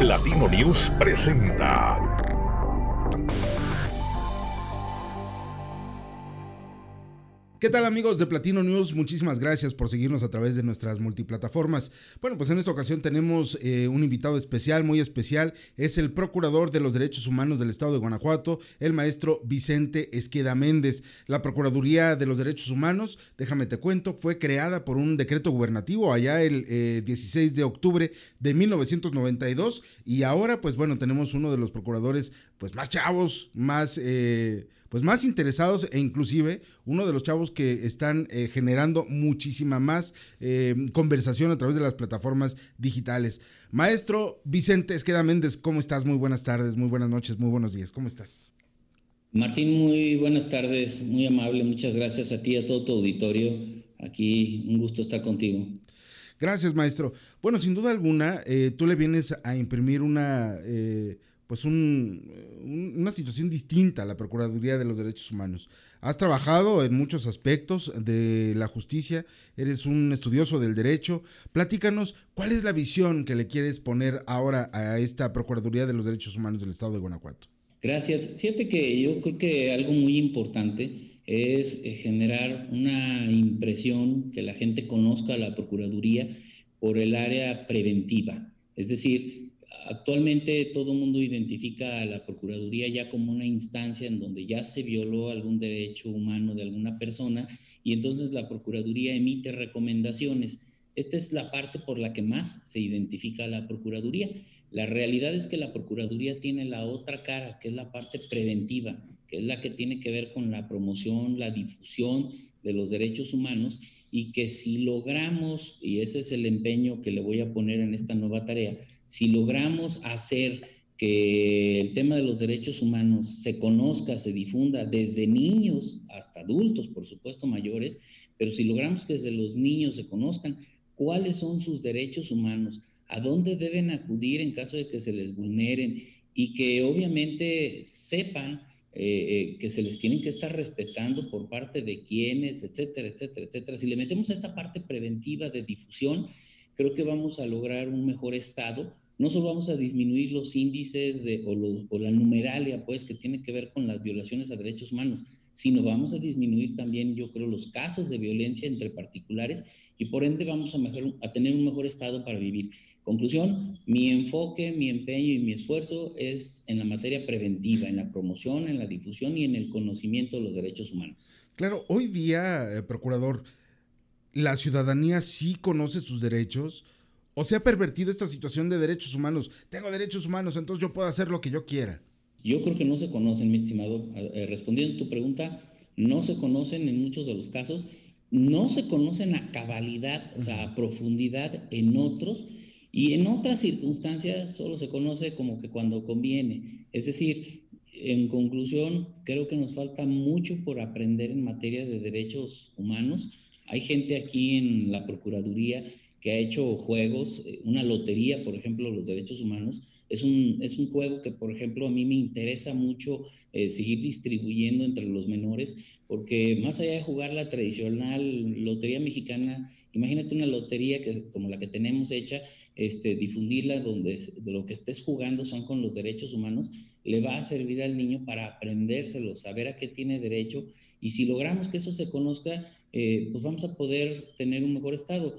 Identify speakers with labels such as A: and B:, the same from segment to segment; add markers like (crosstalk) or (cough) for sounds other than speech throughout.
A: Latino News presenta
B: ¿Qué tal amigos de Platino News? Muchísimas gracias por seguirnos a través de nuestras multiplataformas. Bueno, pues en esta ocasión tenemos eh, un invitado especial, muy especial. Es el Procurador de los Derechos Humanos del Estado de Guanajuato, el maestro Vicente Esqueda Méndez. La Procuraduría de los Derechos Humanos, déjame te cuento, fue creada por un decreto gubernativo allá el 16 eh, de octubre de 1992 y ahora pues bueno, tenemos uno de los procuradores pues más chavos, más... Eh, pues más interesados e inclusive uno de los chavos que están eh, generando muchísima más eh, conversación a través de las plataformas digitales. Maestro Vicente Esqueda Méndez, ¿cómo estás? Muy buenas tardes, muy buenas noches, muy buenos días, ¿cómo estás?
C: Martín, muy buenas tardes, muy amable, muchas gracias a ti y a todo tu auditorio. Aquí un gusto estar contigo.
B: Gracias, maestro. Bueno, sin duda alguna, eh, tú le vienes a imprimir una pues una situación distinta a la Procuraduría de los Derechos Humanos. Has trabajado en muchos aspectos de la justicia, eres un estudioso del derecho. Platícanos, ¿cuál es la visión que le quieres poner ahora a esta Procuraduría de los Derechos Humanos del Estado de Guanajuato?
C: Gracias. Fíjate que yo creo que algo muy importante es eh, generar una impresión que la gente conozca a la Procuraduría por el área preventiva. Es decir, actualmente todo el mundo identifica a la Procuraduría ya como una instancia en donde ya se violó algún derecho humano de alguna persona y entonces la Procuraduría emite recomendaciones. Esta es la parte por la que más se identifica a la Procuraduría. La realidad es que la Procuraduría tiene la otra cara, que es la parte preventiva, que es la que tiene que ver con la promoción, la difusión de los derechos humanos y que si logramos, y ese es el empeño que le voy a poner en esta nueva tarea, si logramos hacer que el tema de los derechos humanos se conozca, se difunda desde niños hasta adultos, por supuesto mayores, pero si logramos que desde los niños se conozcan cuáles son sus derechos humanos, a dónde deben acudir en caso de que se les vulneren y que obviamente sepan eh, eh, que se les tienen que estar respetando por parte de quienes, etcétera, etcétera, etcétera. Si le metemos esta parte preventiva de difusión, creo que vamos a lograr un mejor estado no solo vamos a disminuir los índices de, o, la numeralia, pues, que tiene que ver con las violaciones a derechos humanos, sino vamos a disminuir también, yo creo, los casos de violencia entre particulares y por ende vamos a, mejor, a tener un mejor estado para vivir. Conclusión, mi enfoque, mi empeño y mi esfuerzo es en la materia preventiva, en la promoción, en la difusión y en el conocimiento de los derechos humanos.
B: Claro, hoy día, eh, procurador, la ciudadanía sí conoce sus derechos, ¿O se ha pervertido esta situación de derechos humanos? Tengo derechos humanos, entonces yo puedo hacer lo que yo quiera.
C: Yo creo que no se conocen, mi estimado. Eh, respondiendo a tu pregunta, no se conocen en muchos de los casos, no se conocen a cabalidad, o sea, a profundidad en otros, y en otras circunstancias solo se conoce como que cuando conviene. Es decir, en conclusión, creo que nos falta mucho por aprender en materia de derechos humanos. Hay gente aquí en la Procuraduría que ha hecho juegos, eh, una lotería, por ejemplo, los derechos humanos, es un, es un juego que, por ejemplo, a mí me interesa mucho eh, seguir distribuyendo entre los menores, porque más allá de jugar la tradicional lotería mexicana, imagínate una lotería que, como la que tenemos hecha, este, difundirla donde de lo que estés jugando son con los derechos humanos, le va a servir al niño para aprendérselo, saber a qué tiene derecho, y si logramos que eso se conozca, eh, pues vamos a poder tener un mejor estado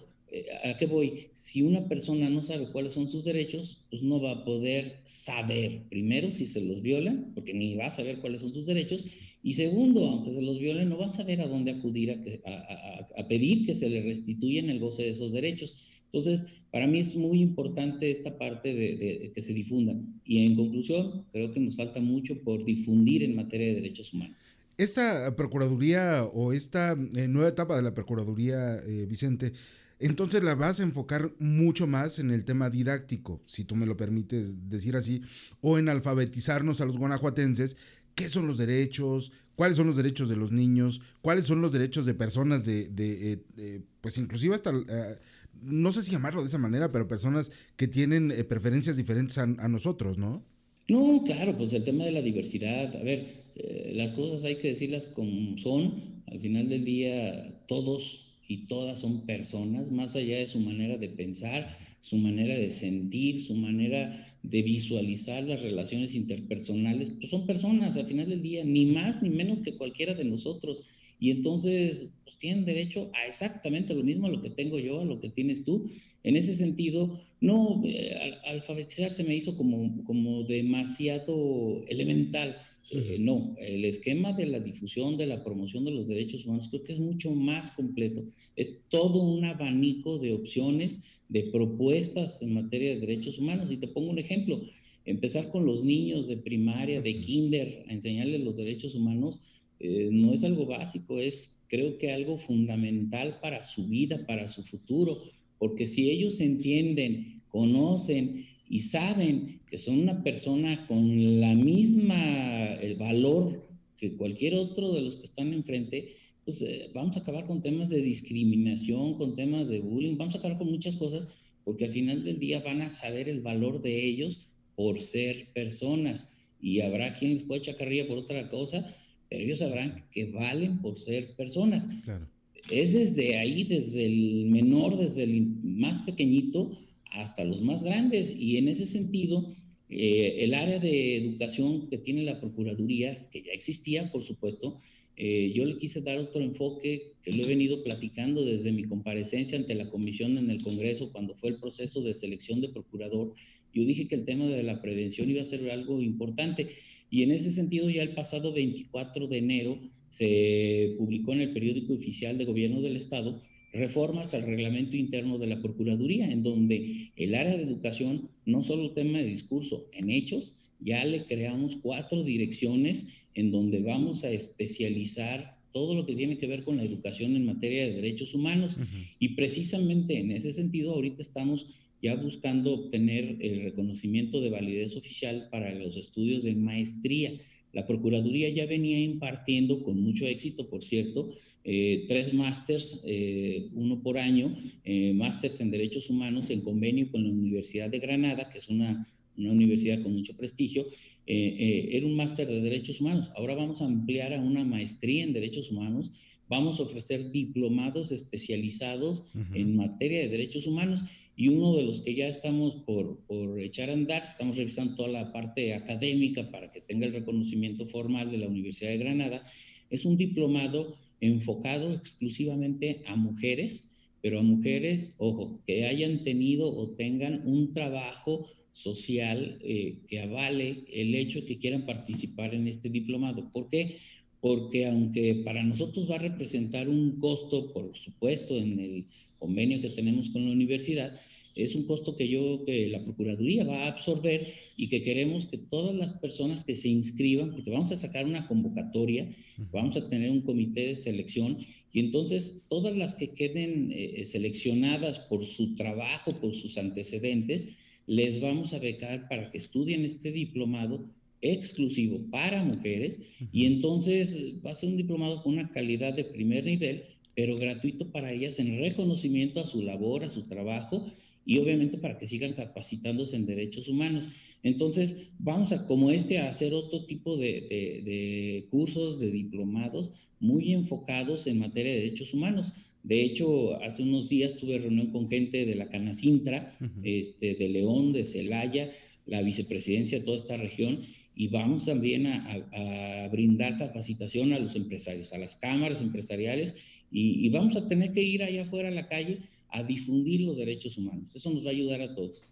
C: ¿A qué voy? Si una persona no sabe cuáles son sus derechos, pues no va a poder saber, primero, si se los violan, porque ni va a saber cuáles son sus derechos, y segundo, aunque se los violen, no va a saber a dónde acudir a, pedir que se le restituyan el goce de esos derechos. Entonces, para mí es muy importante esta parte de, que se difundan. Y en conclusión, creo que nos falta mucho por difundir en materia de derechos humanos.
B: Esta Procuraduría o esta eh, nueva etapa de la Procuraduría, eh, Vicente, entonces la vas a enfocar mucho más en el tema didáctico, si tú me lo permites decir así, o en alfabetizarnos a los guanajuatenses, qué son los derechos, cuáles son los derechos de los niños, cuáles son los derechos de personas de, eh, pues inclusive hasta, eh, no sé si llamarlo de esa manera, pero personas que tienen eh, preferencias diferentes a, nosotros, ¿no?
C: No, claro, pues el tema de la diversidad, a ver, las cosas hay que decirlas como son, al final del día todos y todas son personas, más allá de su manera de pensar, su manera de sentir, su manera de visualizar las relaciones interpersonales, pues son personas al final del día, ni más ni menos que cualquiera de nosotros. Y entonces pues tienen derecho a exactamente lo mismo a lo que tengo yo, a lo que tienes tú. En ese sentido, no, eh, alfabetizar se me hizo como, como demasiado elemental. Eh, no, el esquema de la difusión, de la promoción de los derechos humanos, creo que es mucho más completo. Es todo un abanico de opciones, de propuestas en materia de derechos humanos. Y te pongo un ejemplo, empezar con los niños de primaria, de kinder, a enseñarles los derechos humanos, eh, no es algo básico, es creo que algo fundamental para su vida, para su futuro, porque si ellos entienden, conocen y saben que son una persona con la misma el valor que cualquier otro de los que están enfrente, pues eh, vamos a acabar con temas de discriminación, con temas de bullying, vamos a acabar con muchas cosas, porque al final del día van a saber el valor de ellos por ser personas. Y habrá quien les puede echar carrilla por otra cosa, pero ellos sabrán que valen por ser personas. Claro es desde ahí, desde el menor, desde el más pequeñito hasta los más grandes. Y en ese sentido, eh, el área de educación que tiene la Procuraduría, que ya existía, por supuesto, eh, yo le quise dar otro enfoque que lo he venido platicando desde mi comparecencia ante la comisión en el Congreso cuando fue el proceso de selección de procurador. Yo dije que el tema de la prevención iba a ser algo importante y en ese sentido ya el pasado 24 de enero se publicó en el periódico oficial de gobierno del Estado reformas al reglamento interno de la Procuraduría, en donde el área de educación, no solo tema de discurso, en hechos, ya le creamos cuatro direcciones en donde vamos a especializar todo lo que tiene que ver con la educación en materia de derechos humanos. Y precisamente en ese sentido, ahorita estamos ya buscando obtener el reconocimiento de validez oficial para los estudios de maestría. La Procuraduría ya venía impartiendo con mucho éxito, por cierto, eh, tres másters, eh, uno por año, eh, másters en Derechos Humanos en convenio con la Universidad de Granada, que es una, una universidad con mucho prestigio. era un máster de Derechos Humanos. Ahora vamos a ampliar a una maestría en Derechos Humanos. Vamos a ofrecer diplomados especializados en materia de derechos humanos y uno de los que ya estamos por, por, echar a andar, estamos revisando toda la parte académica para que tenga el reconocimiento formal de la Universidad de Granada, es un diplomado enfocado exclusivamente a mujeres, pero a mujeres, ojo, que hayan tenido o tengan un trabajo social eh, que avale el hecho que quieran participar en este diplomado. ¿Por qué? Porque aunque para nosotros va a representar un costo, por supuesto, en el convenio que tenemos con la universidad, es un costo que yo, que la Procuraduría va a absorber y que queremos que todas las personas que se inscriban, porque vamos a sacar una convocatoria, vamos a tener un comité de selección y entonces todas las que queden eh, seleccionadas por su trabajo, por sus antecedentes, les vamos a becar para que estudien este diplomado exclusivo para mujeres y entonces va a ser un diplomado con una calidad de primer nivel, pero gratuito para ellas en reconocimiento a su labor, a su trabajo y obviamente para que sigan capacitándose en derechos humanos. Entonces, vamos a, como este, a hacer otro tipo de, cursos, de diplomados muy enfocados en materia de derechos humanos. De hecho, hace unos días tuve reunión con gente de la Canacintra, este, de León, de Celaya, la vicepresidencia de toda esta región, y vamos también a, brindar capacitación a los empresarios, a las cámaras empresariales, y, y vamos a tener que ir allá afuera a la calle a difundir los derechos humanos. Eso nos va a ayudar a todos.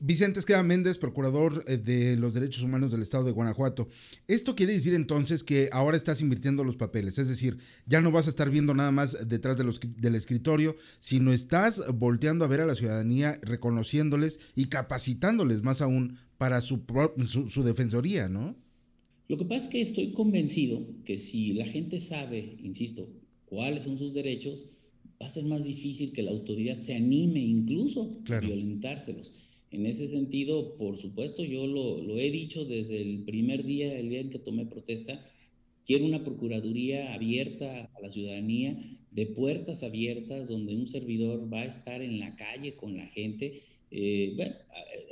B: Vicente Esqueda Méndez, procurador eh, de los derechos humanos del estado de Guanajuato. Esto quiere decir entonces que ahora estás invirtiendo los papeles, es decir, ya no vas a estar viendo nada más detrás de los, del escritorio, sino estás volteando a ver a la ciudadanía, reconociéndoles y capacitándoles más aún para su, su, su defensoría, ¿no?
C: Lo que pasa es que estoy convencido que si la gente sabe, insisto, cuáles son sus derechos, va a ser más difícil que la autoridad se anime incluso a violentárselos. En ese sentido, por supuesto, yo lo, lo, he dicho desde el primer día, el día en que tomé protesta, quiero una procuraduría abierta a la ciudadanía, de puertas abiertas, donde un servidor va a estar en la calle con la gente. Eh, bueno,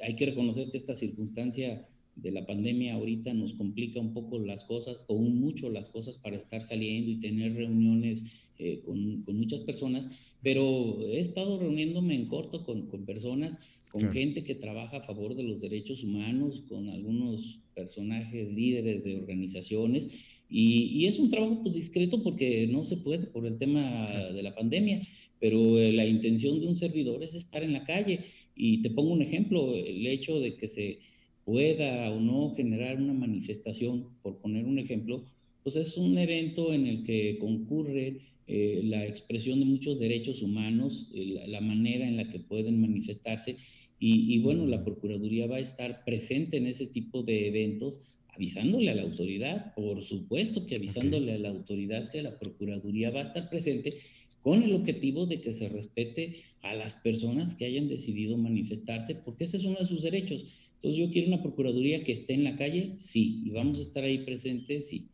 C: hay que reconocer que esta circunstancia de la pandemia ahorita nos complica un poco las cosas, o mucho las cosas para estar saliendo y tener reuniones eh, con, con, muchas personas, pero he estado reuniéndome en corto con, con personas, con gente que trabaja a favor de los derechos humanos, con algunos personajes líderes de organizaciones, y, y es un trabajo pues discreto porque no se puede por el tema de la pandemia, pero eh, la intención de un servidor es estar en la calle. Y te pongo un ejemplo, el hecho de que se pueda o no generar una manifestación, por poner un ejemplo, pues es un evento en el que concurre eh, la expresión de muchos derechos humanos, eh, la, manera en la que pueden manifestarse. Y, bueno, la Procuraduría va a estar presente en ese tipo de eventos, avisándole a la autoridad, por supuesto que avisándole a la autoridad que la Procuraduría va a estar presente con el objetivo de que se respete a las personas que hayan decidido manifestarse, porque ese es uno de sus derechos. Entonces yo quiero una Procuraduría que esté en la calle, sí, y vamos a estar ahí presentes, sí.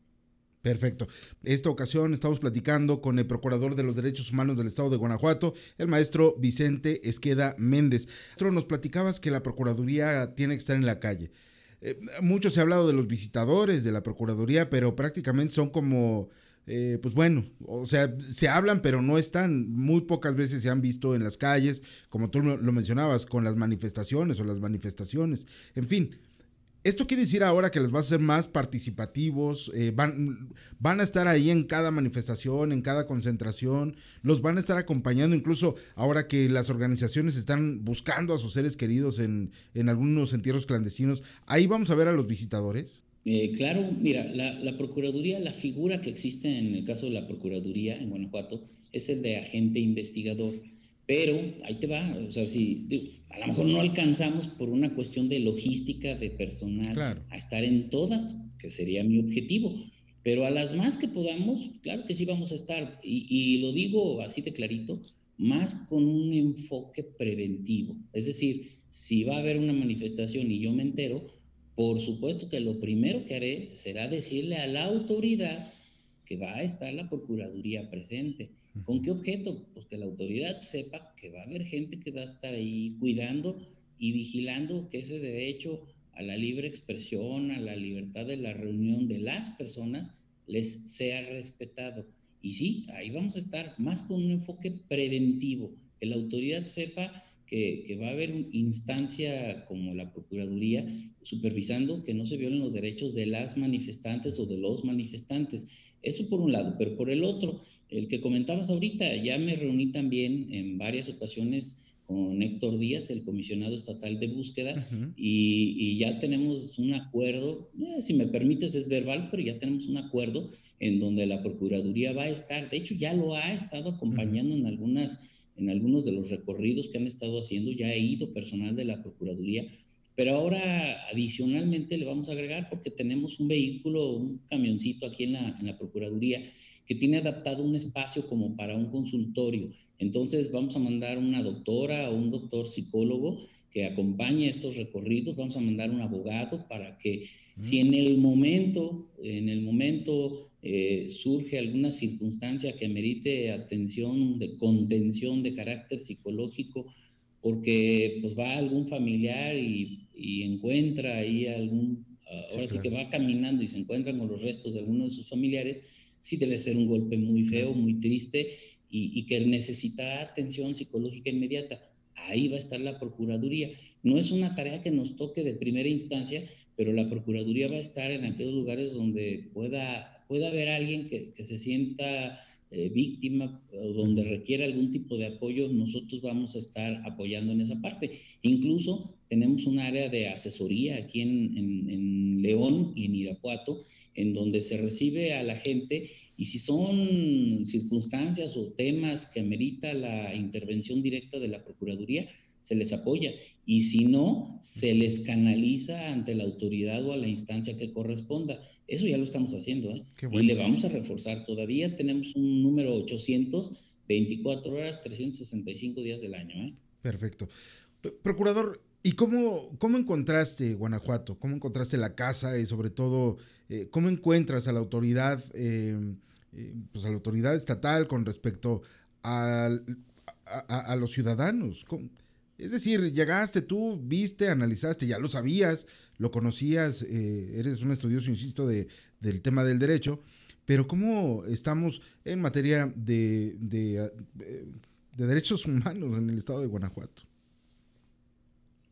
B: Perfecto. Esta ocasión estamos platicando con el Procurador de los Derechos Humanos del Estado de Guanajuato, el maestro Vicente Esqueda Méndez. Nos platicabas que la Procuraduría tiene que estar en la calle. Eh, mucho se ha hablado de los visitadores de la Procuraduría, pero prácticamente son como eh, pues bueno, o sea, se hablan, pero no están, muy pocas veces se han visto en las calles, como tú lo mencionabas, con las manifestaciones o las manifestaciones. En fin, esto quiere decir ahora que les va a ser más participativos, eh, van, a estar ahí en cada manifestación, en cada concentración, los van a estar acompañando, incluso ahora que las organizaciones están buscando a sus seres queridos en, en algunos entierros clandestinos, ahí vamos a ver a los visitadores.
C: Eh, claro, mira, la, Procuraduría, la figura que existe en el caso de la Procuraduría en Guanajuato es el de agente investigador, pero ahí te va, o sea, si a lo mejor no alcanzamos por una cuestión de logística, de personal, a estar en todas, que sería mi objetivo, pero a las más que podamos, claro que sí vamos a estar, y, y lo digo así de clarito, más con un enfoque preventivo, es decir, si va a haber una manifestación y yo me entero, por supuesto que lo primero que haré será decirle a la autoridad que va a estar la Procuraduría presente. ¿Con qué objeto? Pues que la autoridad sepa que va a haber gente que va a estar ahí cuidando y vigilando que ese derecho a la libre expresión, a la libertad de la reunión de las personas, les sea respetado. Y sí, ahí vamos a estar más con un enfoque preventivo, que la autoridad sepa que, va a haber una instancia como la Procuraduría supervisando que no se violen los derechos de las manifestantes o de los manifestantes. Eso por un lado, pero por el otro, el que comentabas ahorita, ya me reuní también en varias ocasiones con Héctor Díaz, el comisionado estatal de búsqueda, y, ya tenemos un acuerdo, eh, si me permites es verbal, pero ya tenemos un acuerdo en donde la Procuraduría va a estar, de hecho ya lo ha estado acompañando en algunas en algunos de los recorridos que han estado haciendo, ya he ido personal de la Procuraduría, pero ahora adicionalmente le vamos a agregar porque tenemos un vehículo, un camioncito aquí en la, en la Procuraduría que tiene adaptado un espacio como para un consultorio. Entonces vamos a mandar una doctora o un doctor psicólogo que acompañe estos recorridos, vamos a mandar un abogado para que si en el momento, en el momento eh, surge alguna circunstancia que merite atención de contención de carácter psicológico, porque pues va algún familiar y, encuentra ahí algún, ah, ahora sí, que va caminando y se encuentra con los restos de alguno de sus familiares, sí debe ser un golpe muy feo, muy triste y, y que necesita atención psicológica inmediata. Ahí va a estar la Procuraduría. No es una tarea que nos toque de primera instancia, pero la Procuraduría va a estar en aquellos lugares donde pueda puede haber alguien que, se sienta eh, víctima o donde requiera algún tipo de apoyo, nosotros vamos a estar apoyando en esa parte. Incluso tenemos un área de asesoría aquí en, en, León y en Irapuato, en donde se recibe a la gente y si son circunstancias o temas que amerita la intervención directa de la Procuraduría, se les apoya y si no, se les canaliza ante la autoridad o a la instancia que corresponda. Eso ya lo estamos haciendo ¿eh? y le vamos a reforzar. Todavía tenemos un número 800, 24 horas, 365 días del año. ¿eh?
B: Perfecto. Procurador, ¿y cómo, cómo encontraste Guanajuato? ¿Cómo encontraste la casa y sobre todo, eh, cómo encuentras a la autoridad, pues a la autoridad estatal con respecto a, a, los ciudadanos? Es decir, llegaste tú, viste, analizaste, ya lo sabías, lo conocías, eh, eres un estudioso, insisto, de, del tema del derecho, pero ¿cómo estamos en materia de, de, eh, derechos (laughs) humanos en el estado de Guanajuato?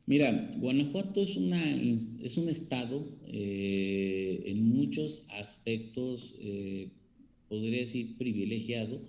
C: Mira, Guanajuato es, una, es un estado eh, en muchos aspectos, podría decir, privilegiado,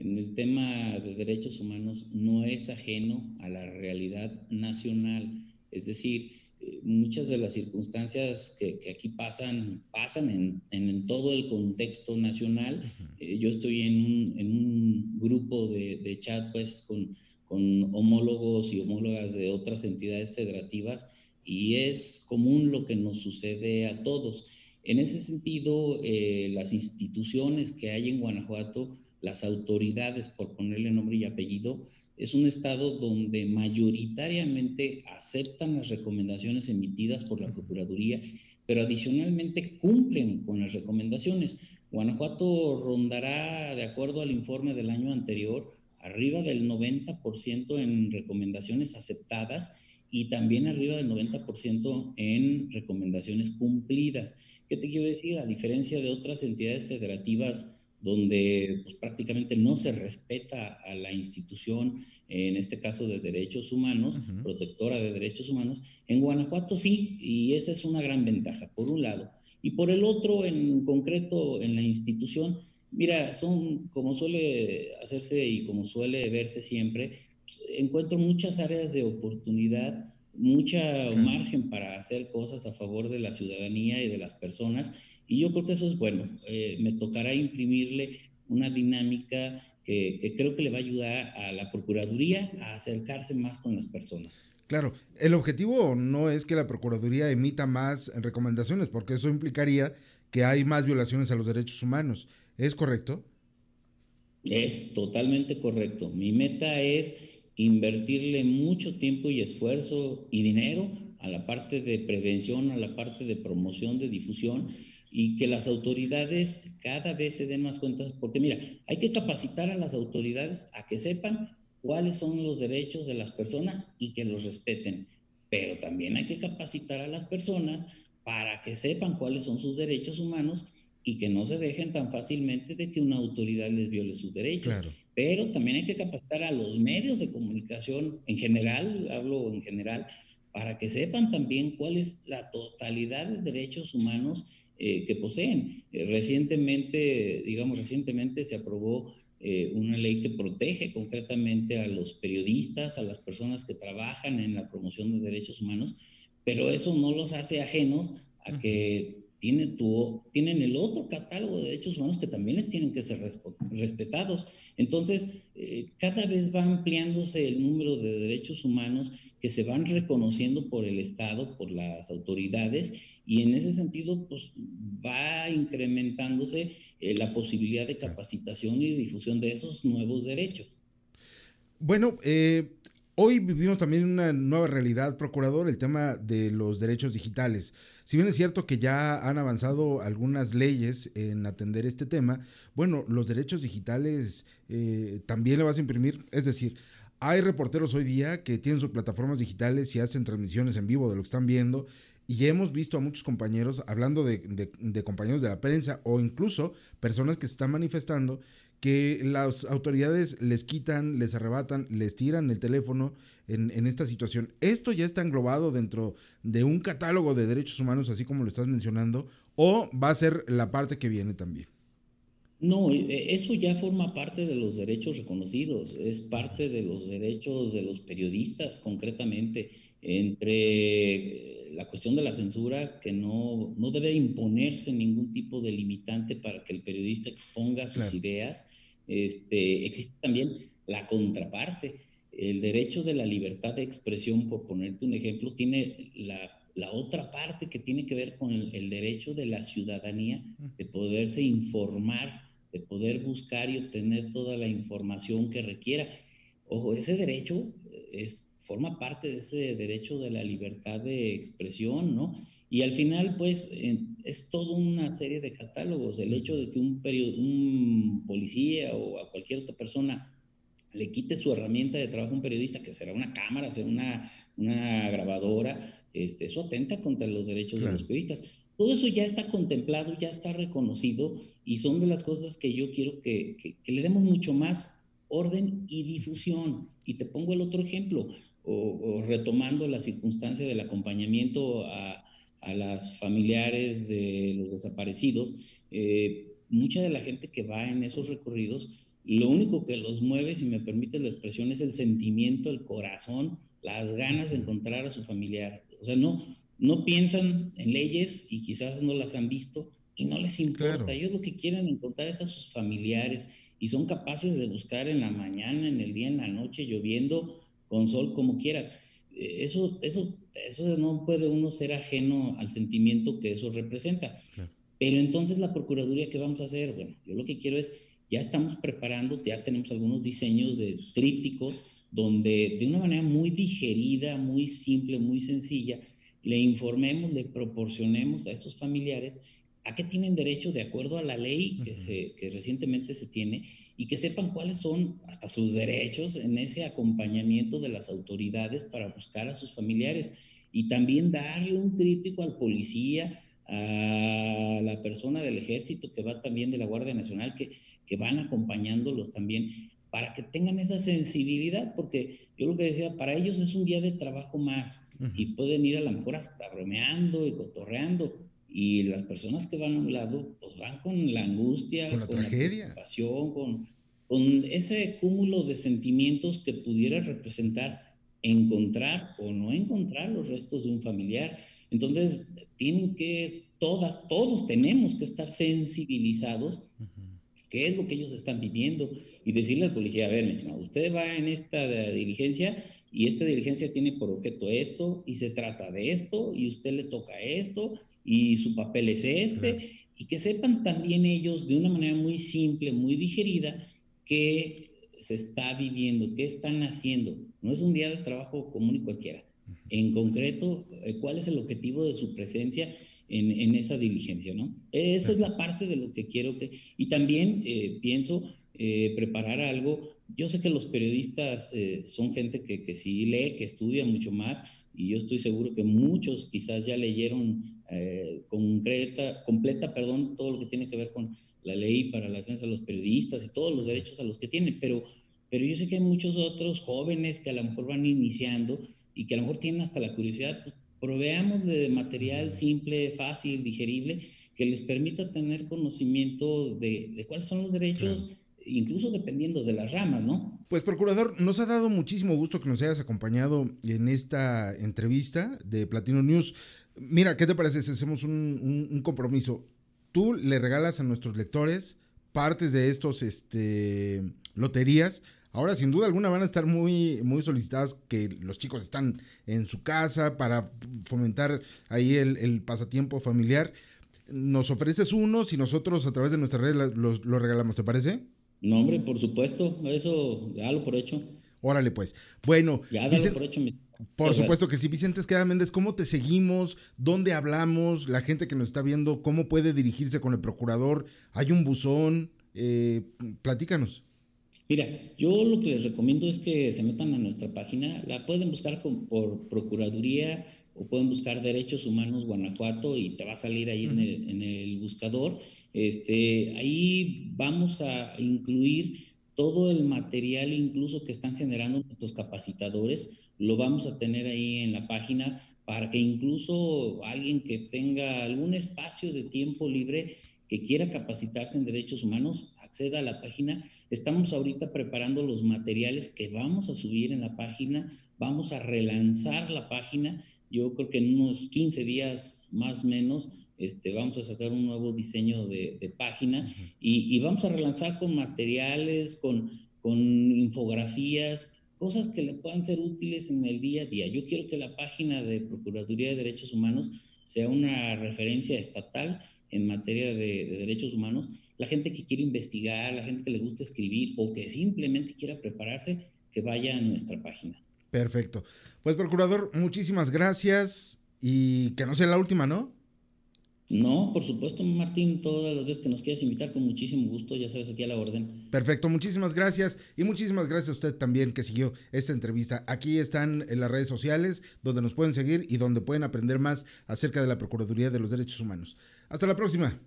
C: en el tema de derechos humanos no es ajeno a la realidad nacional. Es decir, eh, muchas de las circunstancias que, aquí pasan, pasan en, todo el contexto nacional. Eh, yo estoy en un, grupo de, chat pues, con, homólogos y homólogas de otras entidades federativas y es común lo que nos sucede a todos. En ese sentido, eh, las instituciones que hay en Guanajuato las autoridades, por ponerle nombre y apellido, es un estado donde mayoritariamente aceptan las recomendaciones emitidas por la Procuraduría, pero adicionalmente cumplen con las recomendaciones. Guanajuato rondará, de acuerdo al informe del año anterior, arriba del 90% en recomendaciones aceptadas y también arriba del 90% en recomendaciones cumplidas. ¿Qué te quiero decir? A diferencia de otras entidades federativas donde pues, prácticamente no se respeta a la institución, en este caso de derechos humanos, protectora de derechos humanos. En Guanajuato sí, y esa es una gran ventaja, por un lado. Y por el otro, en concreto, en la institución, mira, son, como suele hacerse y como suele verse siempre, pues, encuentro muchas áreas de oportunidad, mucha margen para hacer cosas a favor de la ciudadanía y de las personas y yo creo que eso es bueno. Eh, me tocará imprimirle una dinámica que, creo que le va a ayudar a la Procuraduría a acercarse más con las personas.
B: Claro, el objetivo no es que la Procuraduría emita más recomendaciones, porque eso implicaría que hay más violaciones a los derechos humanos. ¿Es correcto?
C: Es totalmente correcto. Mi meta es invertirle mucho tiempo y esfuerzo y dinero a la parte de prevención, a la parte de promoción, de difusión y que las autoridades cada vez se den más cuentas, porque mira, hay que capacitar a las autoridades a que sepan cuáles son los derechos de las personas y que los respeten, pero también hay que capacitar a las personas para que sepan cuáles son sus derechos humanos y que no se dejen tan fácilmente de que una autoridad les viole sus derechos. Pero también hay que capacitar a los medios de comunicación en general, hablo en general, para que sepan también cuál es la totalidad de derechos humanos eh, que poseen. Eh, recientemente, digamos, recientemente se aprobó eh, una ley que protege concretamente a los periodistas, a las personas que trabajan en la promoción de derechos humanos, pero eso no los hace ajenos a que tiene tu, tienen el otro catálogo de derechos humanos que también les tienen que ser respetados. Entonces, cada vez va ampliándose el número de derechos humanos que se van reconociendo por el Estado, por las autoridades, y en ese sentido, pues va incrementándose eh, la posibilidad de capacitación y difusión de esos nuevos derechos.
B: Bueno, eh, hoy vivimos también una nueva realidad, procurador, el tema de los derechos digitales. Si bien es cierto que ya han avanzado algunas leyes en atender este tema, bueno, los derechos digitales eh, también le vas a imprimir, es decir, hay reporteros hoy día que tienen sus plataformas digitales y hacen transmisiones en vivo de lo que están viendo y hemos visto a muchos compañeros, hablando de, compañeros de la prensa o incluso personas que se están manifestando, que las autoridades les quitan, les arrebatan, les tiran el teléfono en, en, esta situación. ¿Esto ya está englobado dentro de un catálogo de derechos humanos, así como lo estás mencionando, o va a ser la parte que viene también?
C: No, e, eso ya forma parte de los derechos reconocidos, es parte de los derechos de los periodistas concretamente, entre la cuestión de la censura, que no, no, debe imponerse ningún tipo de limitante para que el periodista exponga sus ideas. Este, existe también la contraparte. El derecho de la libertad de expresión, por ponerte un ejemplo, tiene la, la otra parte que tiene que ver con el, el, derecho de la ciudadanía de poderse informar, de poder buscar y obtener toda la información que requiera. Ojo, ese derecho es forma parte de ese derecho de la libertad de expresión, ¿no? Y al final, pues, es toda una serie de catálogos. El hecho de que un, un policía o a cualquier otra persona le quite su herramienta de trabajo a un periodista, que será una cámara, será una, una grabadora, este, eso atenta contra los derechos de los periodistas. Todo eso ya está contemplado, ya está reconocido y son de las cosas que yo quiero que, que, le demos mucho más orden y difusión. Y te pongo el otro ejemplo, o, retomando la circunstancia del acompañamiento a, a las familiares de los desaparecidos, eh, mucha de la gente que va en esos recorridos, lo único que los mueve, si me permite la expresión, es el sentimiento, el corazón, las ganas de encontrar a su familiar. O sea, no, no piensan en leyes y quizás no las han visto y no les importa. Ellos lo que quieren encontrar es a sus familiares y son capaces de buscar en la mañana, en el día, en la noche, lloviendo, con sol, como quieras. Eh, eso, eso, eso no puede uno ser ajeno al sentimiento que eso representa. Pero entonces la Procuraduría, ¿qué vamos a hacer? Bueno, yo lo que quiero es, ya estamos preparando, ya tenemos algunos diseños de trípticos donde de una manera muy digerida, muy simple, muy sencilla, le informemos, le proporcionemos a esos familiares a qué tienen derecho de acuerdo a la ley que, se, que recientemente se tiene y que sepan cuáles son hasta sus derechos en ese acompañamiento de las autoridades para buscar a sus familiares. Y también darle un tríptico al policía, a la persona del ejército que va también de la Guardia Nacional, que, que van acompañándolos también para que tengan esa sensibilidad, porque yo lo que decía, para ellos es un día de trabajo más y pueden ir a lo mejor hasta bromeando y cotorreando. Y las personas que van a un lado, pues van con la angustia,
B: con la tragedia,
C: preocupación, con, con ese cúmulo de sentimientos que pudiera representar encontrar o no encontrar los restos de un familiar. Entonces, tienen que, todas, todos tenemos que estar sensibilizados qué es lo que ellos están viviendo y decirle al policía, a ver, mi estimado, usted va en esta diligencia y esta diligencia tiene por objeto esto y se trata de esto y usted le toca esto y su papel es este y que sepan también ellos de una manera muy simple, muy digerida, qué se está viviendo, qué están haciendo. No es un día de trabajo común y cualquiera. En concreto, eh, cuál es el objetivo de su presencia en, esa diligencia, ¿no? Esa es la parte de lo que quiero que... Y también eh, pienso eh, preparar algo. Yo sé que los periodistas eh, son gente que, que, sí lee, que estudia mucho más, y yo estoy seguro que muchos quizás ya leyeron concreta, completa, perdón, todo lo que tiene que ver con la ley para la defensa de los periodistas y todos los derechos a los que tienen, pero, pero yo sé que hay muchos otros jóvenes que a lo mejor van iniciando y que a lo mejor tienen hasta la curiosidad, pues, proveamos de material simple, fácil, digerible, que les permita tener conocimiento de, cuáles son los derechos, incluso dependiendo de las ramas, ¿no?
B: Pues, procurador, nos ha dado muchísimo gusto que nos hayas acompañado en esta entrevista de Platino News. Mira, ¿qué te parece si hacemos un, compromiso? Tú le regalas a nuestros lectores partes de estos este, loterías Ahora, sin duda alguna, van a estar muy, muy solicitadas que los chicos están en su casa para fomentar ahí el, pasatiempo familiar. Nos ofreces unos y nosotros a través de nuestra red los, regalamos, ¿te parece?
C: No, hombre, por supuesto, eso, lo por hecho.
B: Órale, pues. Bueno, ya por hecho. Por supuesto que sí, Vicente Esqueda Méndez, ¿cómo te seguimos? ¿Dónde hablamos? La gente que nos está viendo, ¿cómo puede dirigirse con el procurador? ¿Hay un buzón? Eh, platícanos.
C: Mira, yo lo que les recomiendo es que se metan a nuestra página, la pueden buscar por Procuraduría o pueden buscar Derechos Humanos Guanajuato y te va a salir ahí en, el, buscador. Este, ahí vamos a incluir todo el material incluso que están generando los capacitadores, lo vamos a tener ahí en la página para que incluso alguien que tenga algún espacio de tiempo libre que quiera capacitarse en derechos humanos, acceda a la página. Estamos ahorita preparando los materiales que vamos a subir en la página, vamos a relanzar la página. Yo creo que en unos 15 días más o menos este, vamos a sacar un nuevo diseño de, página y, vamos a relanzar con materiales, con, con infografías, cosas que le puedan ser útiles en el día a día. Yo quiero que la página de Procuraduría de Derechos Humanos sea una referencia estatal en materia de, de derechos humanos la gente que quiere investigar, la gente que le gusta escribir o que simplemente quiera prepararse, que vaya a nuestra página.
B: Perfecto. Pues procurador, muchísimas gracias y que no sea la última, ¿no?
C: No, por supuesto, Martín, todas las veces que nos quieras invitar, con muchísimo gusto, ya sabes, aquí a la orden.
B: Perfecto, muchísimas gracias y muchísimas gracias a usted también que siguió esta entrevista. Aquí están en las redes sociales donde nos pueden seguir y donde pueden aprender más acerca de la Procuraduría de los Derechos Humanos. Hasta la próxima.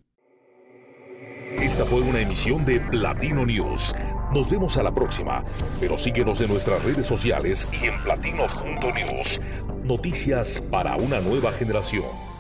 A: Esta fue una emisión de Platino News. Nos vemos a la próxima, pero síguenos en nuestras redes sociales y en platino.news. Noticias para una nueva generación.